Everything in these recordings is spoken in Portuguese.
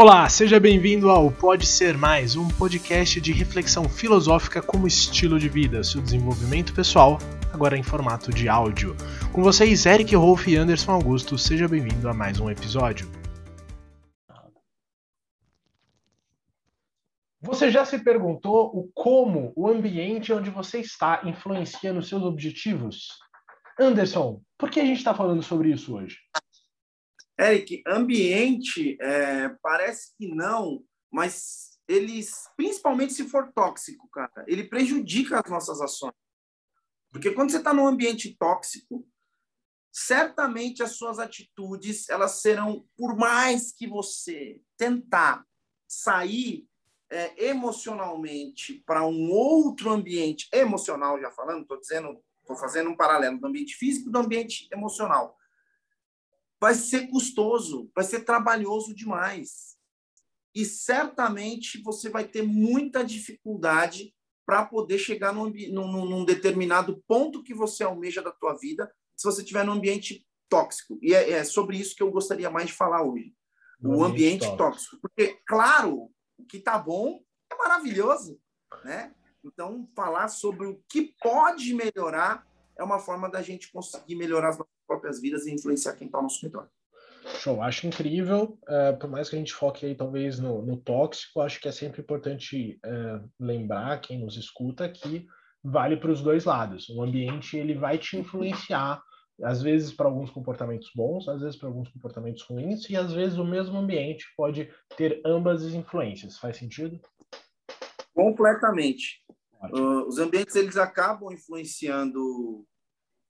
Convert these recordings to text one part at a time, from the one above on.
Olá, seja bem-vindo ao Pode Ser Mais, um podcast de reflexão filosófica como estilo de vida, seu desenvolvimento pessoal, agora em formato de áudio. Com vocês, Eric Rolf e Anderson Augusto, seja bem-vindo a mais um episódio. Você já se perguntou o como o ambiente onde você está influencia nos seus objetivos? Anderson, por que a gente está falando sobre isso hoje? Eric, ambiente, é, parece que não, mas eles, principalmente se for tóxico, cara, ele prejudica as nossas ações. Porque quando você está num ambiente tóxico, certamente as suas atitudes, elas serão, por mais que você tentar sair é, emocionalmente para um outro ambiente emocional, já falando, estou dizendo, estou fazendo um paralelo do ambiente físico do ambiente emocional vai ser custoso, vai ser trabalhoso demais. E certamente você vai ter muita dificuldade para poder chegar num, num, num, determinado ponto que você almeja da tua vida, se você estiver num ambiente tóxico. E é, é, sobre isso que eu gostaria mais de falar hoje. o ambiente tóxico. tóxico. Porque, claro, o que está bom é maravilhoso, né? Então, falar sobre o que pode melhorar é uma forma da gente conseguir melhorar as nossas próprias vidas e influenciar quem está no nosso redor. Show, acho incrível. Uh, por mais que a gente foque aí talvez no, no tóxico, acho que é sempre importante uh, lembrar quem nos escuta que vale para os dois lados. O ambiente ele vai te influenciar, às vezes para alguns comportamentos bons, às vezes para alguns comportamentos ruins, e às vezes o mesmo ambiente pode ter ambas as influências. Faz sentido? Completamente. Uh, os ambientes eles acabam influenciando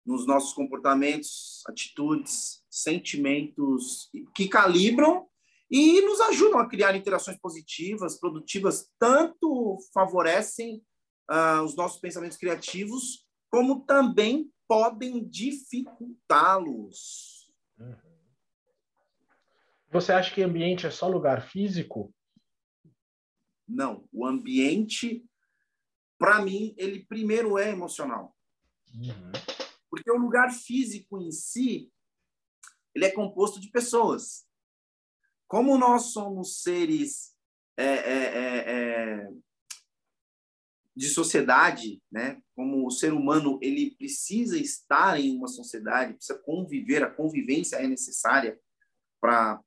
nos nossos comportamentos, atitudes, sentimentos que calibram e nos ajudam a criar interações positivas, produtivas, tanto favorecem uh, os nossos pensamentos criativos, como também podem dificultá-los. Uhum. Você acha que ambiente é só lugar físico? Não, o ambiente, para mim, ele primeiro é emocional. Uhum. Porque o lugar físico em si, ele é composto de pessoas. Como nós somos seres é, é, é, é, de sociedade, né? Como o ser humano ele precisa estar em uma sociedade, precisa conviver, a convivência é necessária para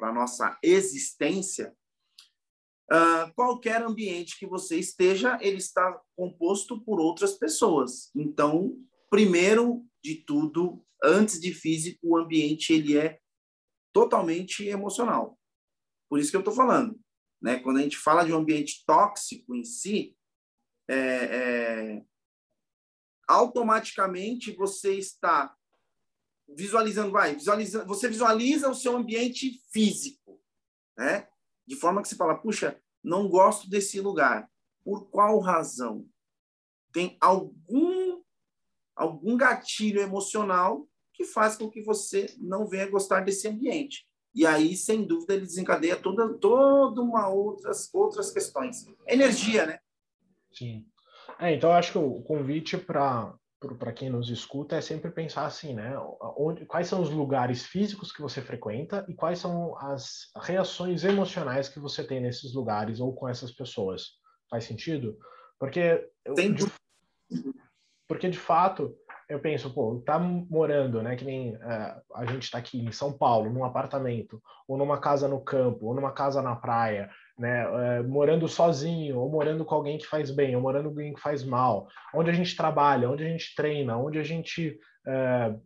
a nossa existência. Uh, qualquer ambiente que você esteja, ele está composto por outras pessoas. Então, primeiro de tudo, antes de físico, o ambiente ele é totalmente emocional. Por isso que eu estou falando, né? Quando a gente fala de um ambiente tóxico em si, é, é, automaticamente você está visualizando, vai, visualiza, você visualiza o seu ambiente físico, né? De forma que você fala, puxa, não gosto desse lugar. Por qual razão? Tem algum algum gatilho emocional que faz com que você não venha gostar desse ambiente. E aí, sem dúvida, ele desencadeia toda, toda uma outras, outras questões. Energia, né? Sim. É, então, eu acho que o convite para para quem nos escuta é sempre pensar assim, né? Onde, quais são os lugares físicos que você frequenta e quais são as reações emocionais que você tem nesses lugares ou com essas pessoas. Faz sentido? Porque Tem... de, porque, de fato, eu penso, pô, tá morando, né, que nem uh, a gente está aqui em São Paulo, num apartamento, ou numa casa no campo, ou numa casa na praia, né, uh, morando sozinho, ou morando com alguém que faz bem, ou morando com alguém que faz mal, onde a gente trabalha, onde a gente treina, onde a gente, uh,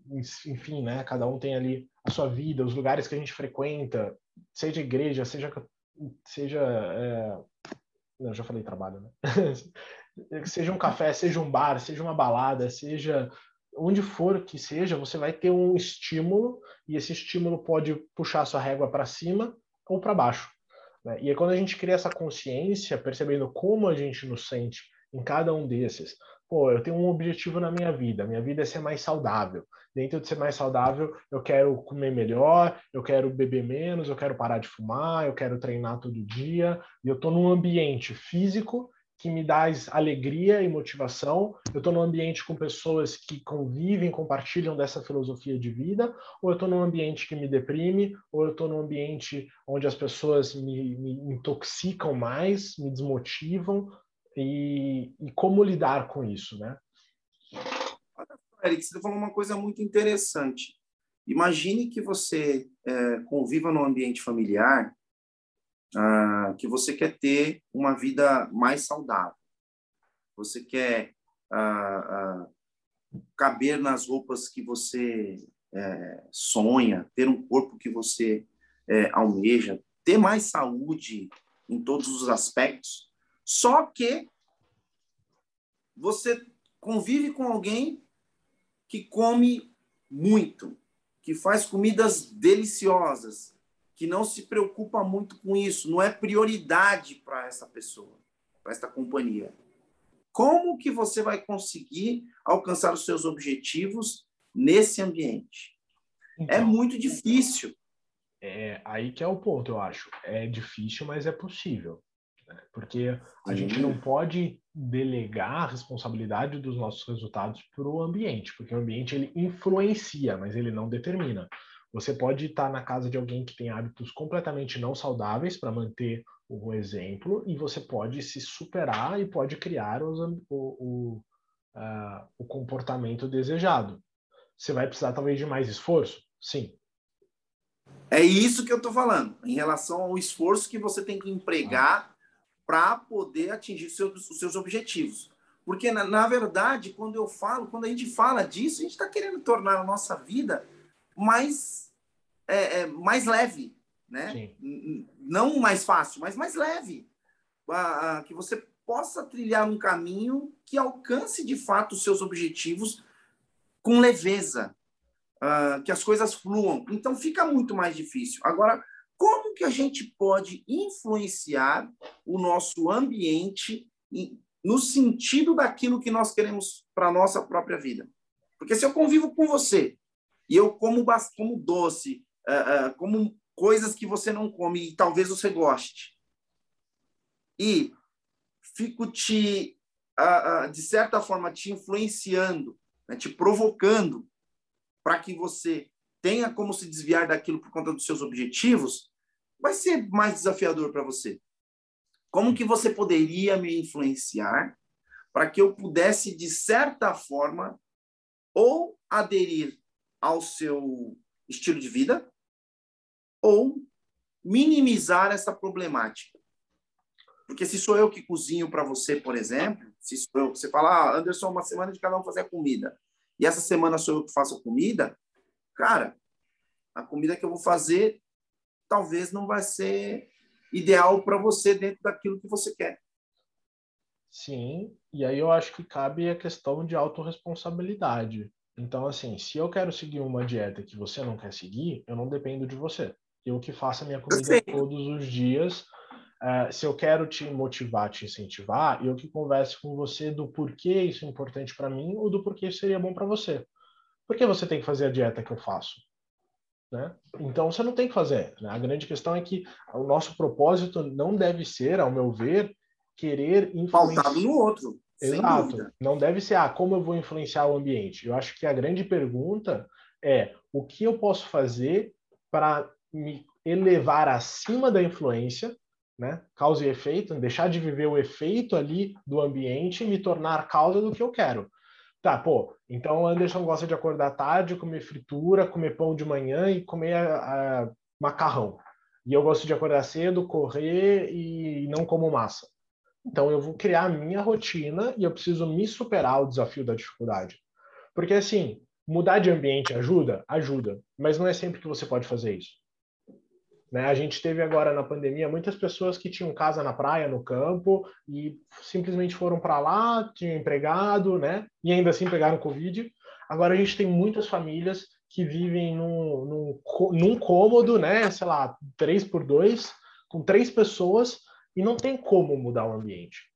enfim, né, cada um tem ali a sua vida, os lugares que a gente frequenta, seja igreja, seja, seja não, já falei trabalho, né? seja um café, seja um bar, seja uma balada, seja onde for que seja, você vai ter um estímulo e esse estímulo pode puxar sua régua para cima ou para baixo. Né? E é quando a gente cria essa consciência, percebendo como a gente nos sente em cada um desses. Pô, eu tenho um objetivo na minha vida, minha vida é ser mais saudável. Dentro de ser mais saudável, eu quero comer melhor, eu quero beber menos, eu quero parar de fumar, eu quero treinar todo dia, e eu estou num ambiente físico que me dá alegria e motivação? Eu estou num ambiente com pessoas que convivem, compartilham dessa filosofia de vida? Ou eu estou num ambiente que me deprime? Ou eu estou num ambiente onde as pessoas me, me intoxicam mais, me desmotivam? E, e, como lidar com isso, né? Eric, você falou uma coisa muito interessante. Imagine que você é, conviva num ambiente familiar ah, que você quer ter uma vida mais saudável. Você quer ah, ah, caber nas roupas que você é, sonha, ter um corpo que você é, almeja, ter mais saúde em todos os aspectos. Só que você convive com alguém que come muito, que faz comidas deliciosas, que não se preocupa muito com isso, não é prioridade para essa pessoa, para esta companhia. Como que você vai conseguir alcançar os seus objetivos nesse ambiente? É então, é muito difícil. É aí que é o ponto, eu acho. É difícil, mas é possível. Né? Porque a gente não pode delegar a responsabilidade dos nossos resultados para o ambiente, porque o ambiente ele influencia, mas ele não determina. Você pode estar na casa de alguém que tem hábitos completamente não saudáveis para manter o exemplo, e você pode se superar e pode criar os, o, o, uh, o comportamento desejado. Você vai precisar talvez de mais esforço? Sim. É isso que eu estou falando, em relação ao esforço que você tem que empregar para poder atingir seus, os seus objetivos. Porque, na, na, verdade, quando eu falo, quando a gente fala disso, a gente está querendo tornar a nossa vida mais, é, é, mais leve, né? Sim. Não mais fácil, mas mais leve. Ah, que você possa trilhar um caminho que alcance de fato os seus objetivos com leveza, ah, que as coisas fluam. Então fica muito mais difícil. Agora, como que a gente pode influenciar o nosso ambiente no sentido daquilo que nós queremos para a nossa própria vida? Porque se eu convivo com você e eu como, como doce, uh, uh, como coisas que você não come e talvez você goste, e fico te, de certa forma, te influenciando, né, te provocando para que você tenha como se desviar daquilo por conta dos seus objetivos, vai ser mais desafiador para você. Como que você poderia me influenciar para que eu pudesse, de certa forma, ou aderir ao seu estilo de vida ou minimizar essa problemática. Porque se sou eu que cozinho para você, por exemplo, se sou eu, você fala, ah, Anderson, uma semana de cada um fazer a comida, e essa semana sou eu que faço a comida, cara, a comida que eu vou fazer talvez não vai ser ideal para você dentro daquilo que você quer. Sim, e aí eu acho que cabe a questão de autorresponsabilidade. Então, assim, se eu quero seguir uma dieta que você não quer seguir, eu não dependo de você. Eu que faço a minha comida todos os dias. Uh, se eu quero te motivar, te incentivar, eu que converse com você do porquê isso é importante para mim ou do porquê isso seria bom para você. Por que você tem que fazer a dieta que eu faço? Né? Então você não tem que fazer. Né? A grande questão é que o nosso propósito não deve ser, ao meu ver, querer influenciar. Pautado no outro. Exato. Não deve ser, ah, como eu vou influenciar o ambiente? Eu acho que a grande pergunta é o que eu posso fazer para me elevar acima da influência, né? Causa e efeito, deixar de viver o efeito ali do ambiente e me tornar causa do que eu quero. Tá, pô, então o Anderson gosta de acordar tarde, comer fritura, comer pão de manhã e comer a, a macarrão. E eu gosto de acordar cedo, correr e não como massa. Então eu vou criar a minha rotina e eu preciso me superar o desafio da dificuldade. Porque assim, mudar de ambiente ajuda? Ajuda, mas não é sempre que você pode fazer isso. Né? A gente teve agora na pandemia muitas pessoas que tinham casa na praia, no campo, e simplesmente foram para lá, tinham empregado, né? E ainda assim pegaram Covid. Agora a gente tem muitas famílias que vivem num, num, num cômodo, né? Sei lá, três por dois, com três pessoas, e não tem como mudar o ambiente.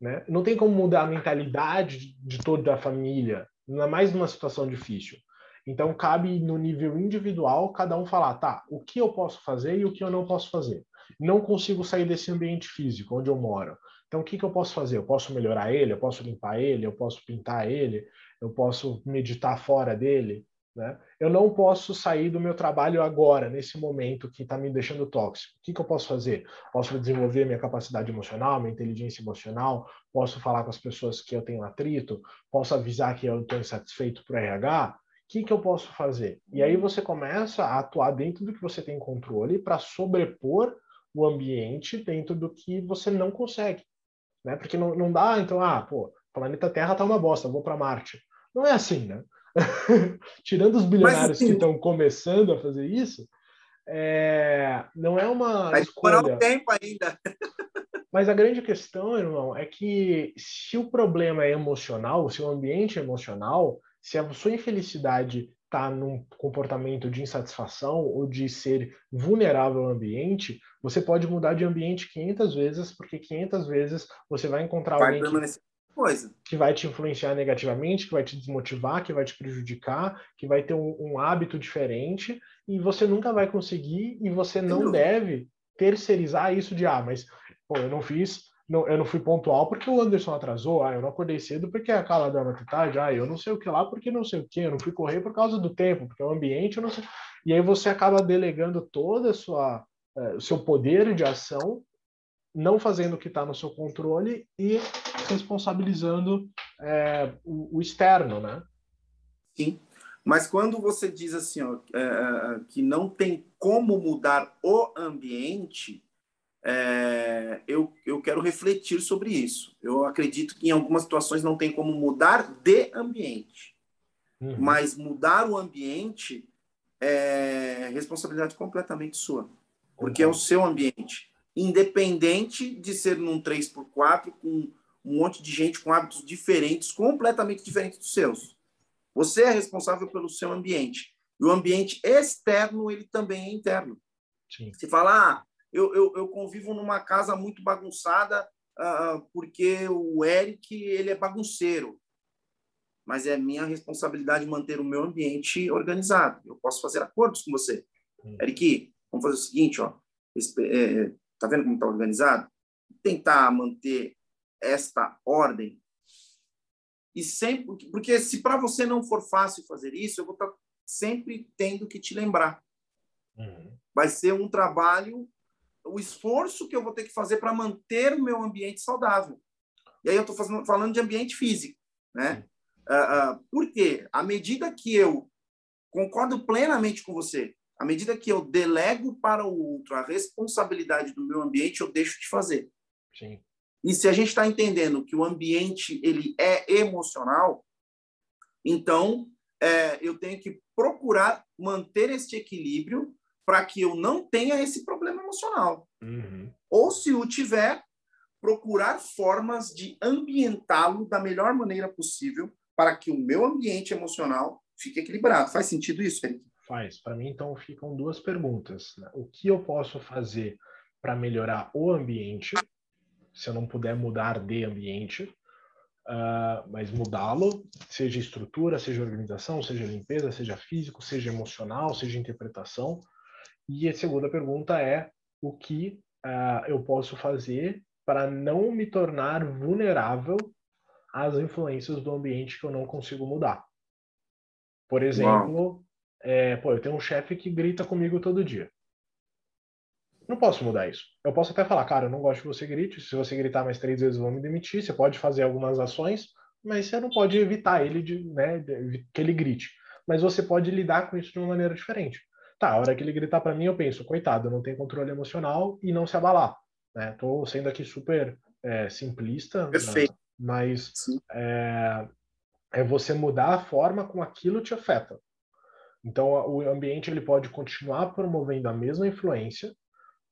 Né? Não tem como mudar a mentalidade de toda a família, ainda mais numa situação difícil. Então, cabe no nível individual cada um falar, tá, o que eu posso fazer e o que eu não posso fazer. Não consigo sair desse ambiente físico onde eu moro. Então, o que, que eu posso fazer? Eu posso melhorar ele, eu posso limpar ele, eu posso pintar ele, eu posso meditar fora dele. Né? Eu não posso sair do meu trabalho agora, nesse momento que está me deixando tóxico. O que, que eu posso fazer? Posso desenvolver minha capacidade emocional, minha inteligência emocional, posso falar com as pessoas que eu tenho atrito, posso avisar que eu estou insatisfeito para o RH. O que, que eu posso fazer? E aí você começa a atuar dentro do que você tem controle para sobrepor o ambiente dentro do que você não consegue. Né? Porque não, não dá, então, ah, pô, planeta Terra tá uma bosta, vou para Marte. Não é assim, né? Tirando os bilionários Mas, assim, que estão começando a fazer isso, é... não é uma vai escolha. um tempo ainda. Mas a grande questão, irmão, é que se o problema é emocional, se o ambiente é emocional, se a sua infelicidade está num comportamento de insatisfação ou de ser vulnerável ao ambiente, você pode mudar de ambiente 500 vezes, porque 500 vezes você vai encontrar vai alguém que, coisa. que vai te influenciar negativamente, que vai te desmotivar, que vai te prejudicar, que vai ter um, um hábito diferente, e você nunca vai conseguir e você não deve terceirizar isso de, ah, mas pô, eu não fiz não, eu não fui pontual porque o Anderson atrasou, ah, eu não acordei cedo porque a Carla deu uma tarde, ah, eu não sei o que lá porque não sei o que, eu não fui correr por causa do tempo, porque o ambiente, eu não sei. E aí você acaba delegando toda a sua, eh, o seu poder de ação, não fazendo o que está no seu controle e responsabilizando é, o, o, externo, né? Sim. Mas quando você diz assim, ó, é, que não tem como mudar o ambiente, é, eu, eu quero refletir sobre isso. Eu acredito que em algumas situações não tem como mudar de ambiente, uhum. mas mudar o ambiente é responsabilidade completamente sua, porque uhum. é o seu ambiente, independente de ser num 3x4 com um monte de gente com hábitos diferentes, completamente diferentes dos seus. Você é responsável pelo seu ambiente. E o ambiente externo, ele também é interno. Sim. Se falar, ah, eu, eu, eu convivo numa casa muito bagunçada uh, porque o Eric ele é bagunceiro. Mas é minha responsabilidade manter o meu ambiente organizado. Eu posso fazer acordos com você. Hum. Eric, vamos fazer o seguinte, ó. É, tá vendo como está organizado? Tentar manter esta ordem e sempre porque se para você não for fácil fazer isso, eu vou estar tá sempre tendo que te lembrar. Uhum. Vai ser um trabalho o esforço que eu vou ter que fazer para manter o meu ambiente saudável. E aí eu estou falando de ambiente físico, né? Uh, uh, por quê? À medida que eu concordo plenamente com você, à medida que eu delego para o outro a responsabilidade do meu ambiente, eu deixo de fazer. Sim. E se a gente está entendendo que o ambiente ele é emocional, então é, eu tenho que procurar manter este equilíbrio para que eu não tenha esse problema emocional. Uhum. Ou, se o tiver, procurar formas de ambientá-lo da melhor maneira possível para que o meu ambiente emocional fique equilibrado. Faz sentido isso, Eric? Faz. Para mim, então, ficam duas perguntas. Né? O que eu posso fazer para melhorar o ambiente, se eu não puder mudar de ambiente, uh, mas mudá-lo, seja estrutura, seja organização, seja limpeza, seja físico, seja emocional, seja interpretação, e a segunda pergunta é o que uh, eu posso fazer para não me tornar vulnerável às influências do ambiente que eu não consigo mudar. Por exemplo, é, pô, eu tenho um chefe que grita comigo todo dia. Não posso mudar isso. Eu posso até falar, cara, eu não gosto que você grite. Se você gritar mais três vezes, eu vou me demitir. Você pode fazer algumas ações, mas você não pode evitar ele de, né, que ele grite. Mas você pode lidar com isso de uma maneira diferente. Tá, a hora que ele gritar para mim, eu penso, coitado, não tem controle emocional e não se abalar. Né? Tô sendo aqui super é, simplista, Perfeito. Né? mas é, é você mudar a forma como aquilo te afeta. Então, o ambiente ele pode continuar promovendo a mesma influência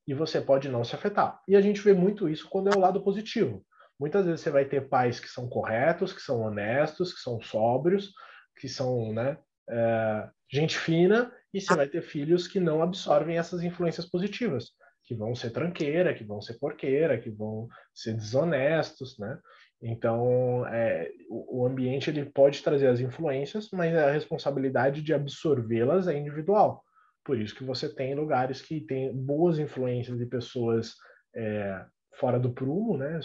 e você pode não se afetar. E a gente vê muito isso quando é o lado positivo. Muitas vezes você vai ter pais que são corretos, que são honestos, que são sóbrios, que são né, é, gente fina, e você vai ter filhos que não absorvem essas influências positivas, que vão ser tranqueira, que vão ser porqueira, que vão ser desonestos, né? Então, é, o ambiente ele pode trazer as influências, mas a responsabilidade de absorvê-las é individual. Por isso que você tem lugares que tem boas influências de pessoas é, fora do prumo, né,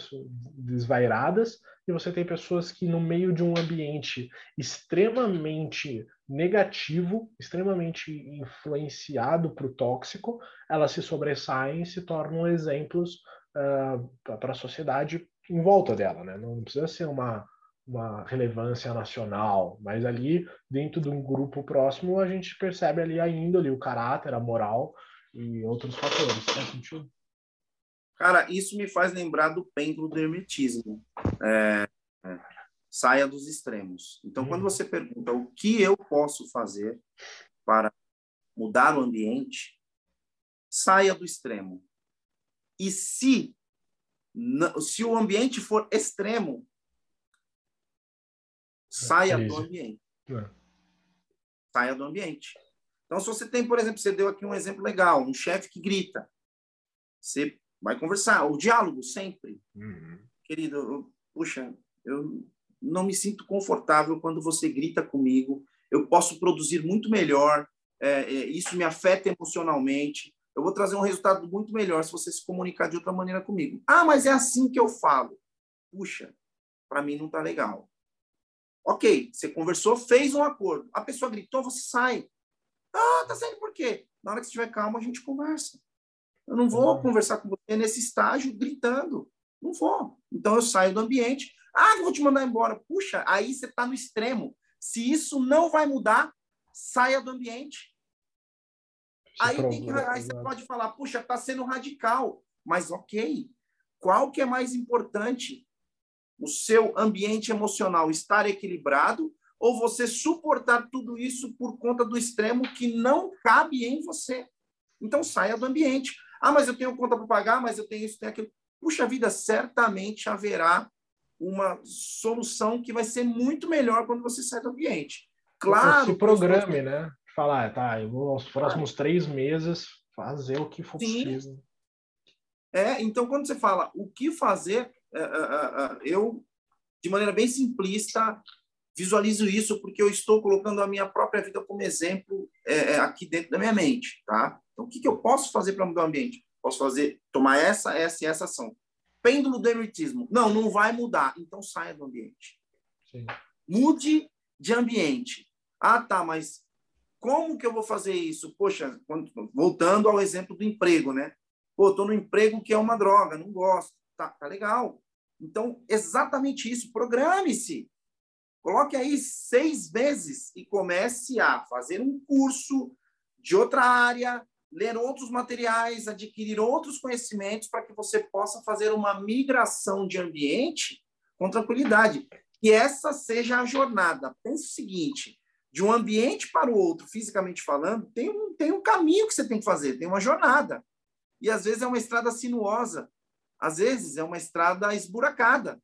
desvairadas, e você tem pessoas que no meio de um ambiente extremamente negativo, extremamente influenciado para o tóxico, elas se sobressaem e se tornam exemplos uh, ah, para a sociedade em volta dela, né? Não precisa ser uma, uma relevância nacional, mas ali dentro de um grupo próximo a gente percebe ali a índole, o caráter, a moral e outros fatores. Faz sentido? Cara, isso me faz lembrar do pêndulo do hermetismo. É, é, saia dos extremos. Então, quando você pergunta o que eu posso fazer para mudar o ambiente, saia do extremo. E se se o ambiente for extremo, saia do ambiente. É. Saia do ambiente. Então, se você tem, por exemplo, você deu aqui um exemplo legal, um chefe que grita, você vai conversar. O diálogo sempre. Uhum. Querido, eu, puxa, eu não me sinto confortável quando você grita comigo. Eu posso produzir muito melhor. É, é, isso me afeta emocionalmente. Eu vou trazer um resultado muito melhor se você se comunicar de outra maneira comigo. Ah, mas é assim que eu falo. Puxa, para mim não está legal. Ok, você conversou, fez um acordo. A pessoa gritou, você sai. Ah, tá saindo por quê? Na hora que você estiver calmo, a gente conversa. Eu não vou uhum. conversar com você nesse estágio gritando. Não vou. Então eu saio do ambiente. Ah, eu vou te mandar embora. Puxa, aí você está no extremo. Se isso não vai mudar, saia do ambiente. Aí, que, aí você pode falar, puxa, está sendo radical. Mas ok. Qual que é mais importante? O seu ambiente emocional estar equilibrado ou você suportar tudo isso por conta do extremo que não cabe em você? Então saia do ambiente. Ah, mas eu tenho conta para pagar, mas eu tenho isso, tenho aquilo. Puxa vida, certamente haverá uma solução que vai ser muito melhor quando você sai do ambiente. Claro. Se programe, né? Falar, ah, tá, eu vou aos próximos três meses fazer o que for Sim. possível. É, então quando você fala o que fazer, eu, de maneira bem simplista, visualizo isso porque eu estou colocando a minha própria vida como exemplo aqui dentro da minha mente, tá? Então, o que, que eu posso fazer para mudar o ambiente? Posso fazer, tomar essa, essa e essa ação. Pêndulo do hermetismo. Não, não vai mudar. Então, saia do ambiente. Sim. Mude de ambiente. Ah, tá, mas como que eu vou fazer isso? Poxa, voltando ao exemplo do emprego, né? Pô, estou no emprego que é uma droga, não gosto. Tá, tá legal. Então, exatamente isso. Programe-se. Coloque aí seis meses e comece a fazer um curso de outra área, ler outros materiais, adquirir outros conhecimentos para que você possa fazer uma migração de ambiente com tranquilidade. E essa seja a jornada. Pense o seguinte: de um ambiente para o outro, fisicamente falando, tem um, tem um caminho que você tem que fazer, tem uma jornada. E às vezes é uma estrada sinuosa, às vezes é uma estrada esburacada.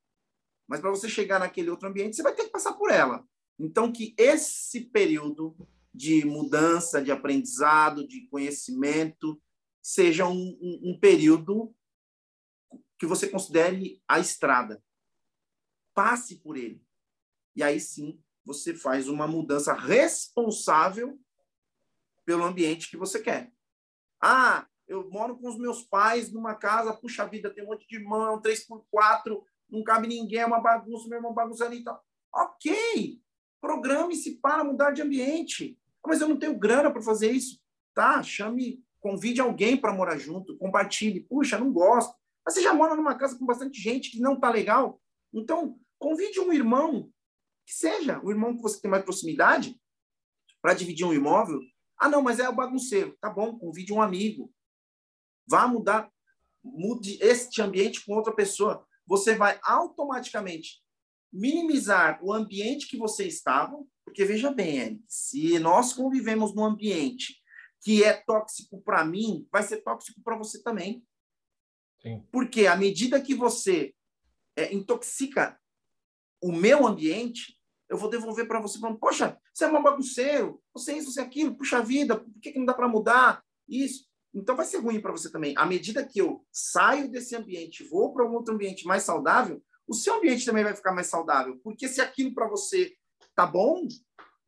Mas para você chegar naquele outro ambiente, você vai ter que passar por ela. Então, que esse período de mudança, de aprendizado, de conhecimento, seja um, um, um período que você considere a estrada. Passe por ele. E aí sim você faz uma mudança responsável pelo ambiente que você quer. Ah, eu moro com os meus pais numa casa, puxa vida, tem um monte de irmão, três por quatro, não cabe ninguém, é uma bagunça, meu irmão bagunça ali e tal. Ok, programe-se para mudar de ambiente mas eu não tenho grana para fazer isso. Tá, chame, convide alguém para morar junto, compartilhe. Puxa, não gosto. Mas você já mora numa casa com bastante gente que não tá legal. Então, convide um irmão, que seja o irmão que você tem mais proximidade, para dividir um imóvel. Ah, não, mas é o bagunceiro. Tá bom, convide um amigo. Vá mudar, mude este ambiente com outra pessoa. Você vai automaticamente minimizar o ambiente que você estava, porque veja bem, Eric, se nós convivemos num ambiente que é tóxico para mim, vai ser tóxico para você também. Sim. Porque à medida que você é, intoxica o meu ambiente, eu vou devolver para você falando, poxa, você é um bagunceiro, você é isso, você é aquilo, puxa vida, por que, que não dá para mudar isso? Então vai ser ruim para você também. À medida que eu saio desse ambiente, vou para um outro ambiente mais saudável, o seu ambiente também vai ficar mais saudável. Porque se aquilo para você tá bom,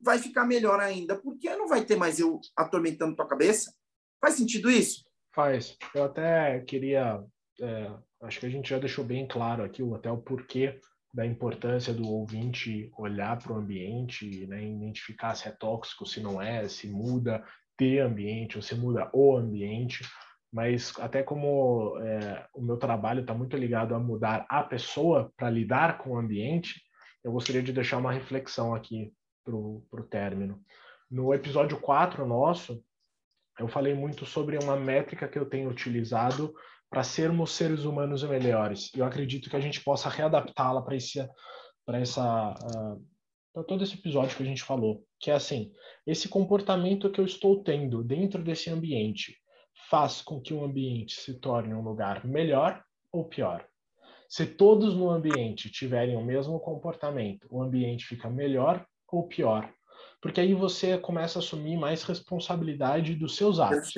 vai ficar melhor ainda, porque não vai ter mais eu atormentando tua cabeça. Faz sentido isso? Faz. Eu até queria. É, acho que a gente já deixou bem claro aqui até o porquê da importância do ouvinte olhar para o ambiente, né, identificar se é tóxico, se não é, se muda ter ambiente se muda o ambiente. Mas até como é, o meu trabalho está muito ligado a mudar a pessoa para lidar com o ambiente, eu gostaria de deixar uma reflexão aqui para o término. No episódio 4 nosso, eu falei muito sobre uma métrica que eu tenho utilizado para sermos seres humanos melhores. Eu acredito que a gente possa readaptá-la para esse para essa uh, para todo esse episódio que a gente falou, que é assim, esse comportamento que eu estou tendo dentro desse ambiente faz com que o ambiente se torne um lugar melhor ou pior? Se todos no ambiente tiverem o mesmo comportamento, o ambiente fica melhor ou pior? Porque aí você começa a assumir mais responsabilidade dos seus atos.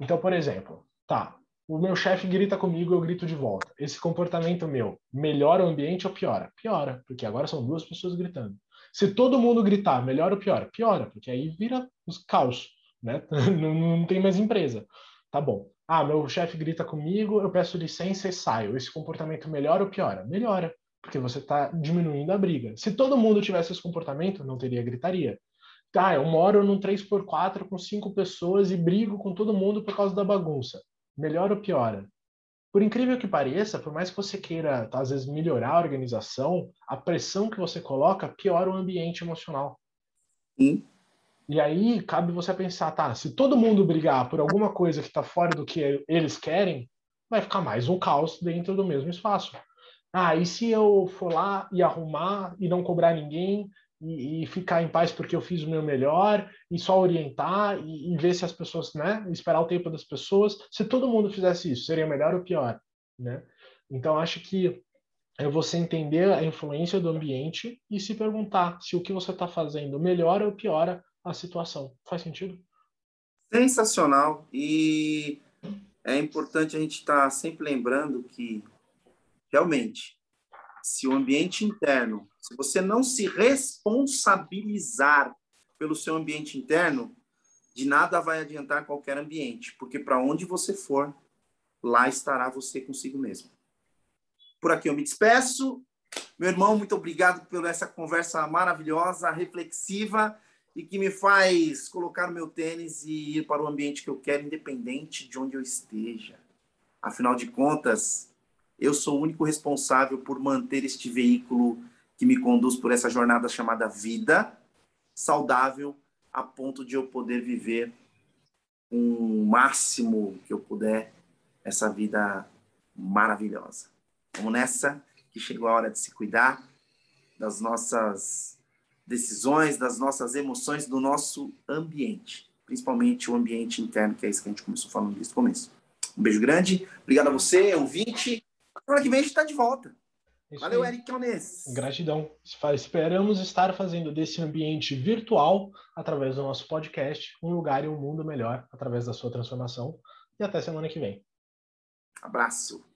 Então, por exemplo, tá, o meu chefe grita comigo, eu grito de volta. Esse comportamento meu melhora o ambiente ou piora? Piora, porque agora são duas pessoas gritando. Se todo mundo gritar, melhora ou piora? Piora, porque aí vira os caos, né? não, não tem mais empresa. Tá bom. Ah, meu chefe grita comigo, eu peço licença e saio. Esse comportamento melhora ou piora? Melhora, porque você está diminuindo a briga. Se todo mundo tivesse esse comportamento, não teria gritaria. Tá, eu moro num 3x4 com cinco pessoas e brigo com todo mundo por causa da bagunça melhora ou piora? Por incrível que pareça, por mais que você queira, tá, às vezes, melhorar a organização, a pressão que você coloca piora o ambiente emocional. Sim. E aí cabe você pensar, tá, se todo mundo brigar por alguma coisa que está fora do que eles querem, vai ficar mais um caos dentro do mesmo espaço. Ah, e se eu for lá e arrumar e não cobrar ninguém e, e, ficar em paz porque eu fiz o meu melhor e só orientar e, e, ver se as pessoas, né, esperar o tempo das pessoas. Se todo mundo fizesse isso, seria melhor ou pior, né? Então acho que é você entender a influência do ambiente e se perguntar se o que você está fazendo melhora ou piora a situação. Faz sentido? Sensacional e é importante a gente estar tá sempre lembrando que realmente se o ambiente interno, se você não se responsabilizar pelo seu ambiente interno, de nada vai adiantar qualquer ambiente, porque para onde você for, lá estará você consigo mesmo. Por aqui eu me despeço. Meu irmão, muito obrigado por essa conversa maravilhosa, reflexiva e que me faz colocar o meu tênis e ir para o ambiente que eu quero, independente de onde eu esteja. Afinal de contas, eu sou o único responsável por manter este veículo que me conduz por essa jornada chamada vida saudável, a ponto de eu poder viver o máximo que eu puder essa vida maravilhosa. Vamos nessa, que chegou a hora de se cuidar das nossas decisões, das nossas emoções, do nosso ambiente, principalmente o ambiente interno, que é isso que a gente começou falando desde o começo. Um beijo grande, obrigado a você, ouvinte. Semana que vem a gente está de volta. Isso Valeu, aí. Eric Alnes. Gratidão. Esperamos estar fazendo desse ambiente virtual, através do nosso podcast, um lugar e um mundo melhor através da sua transformação. E até semana que vem. Abraço.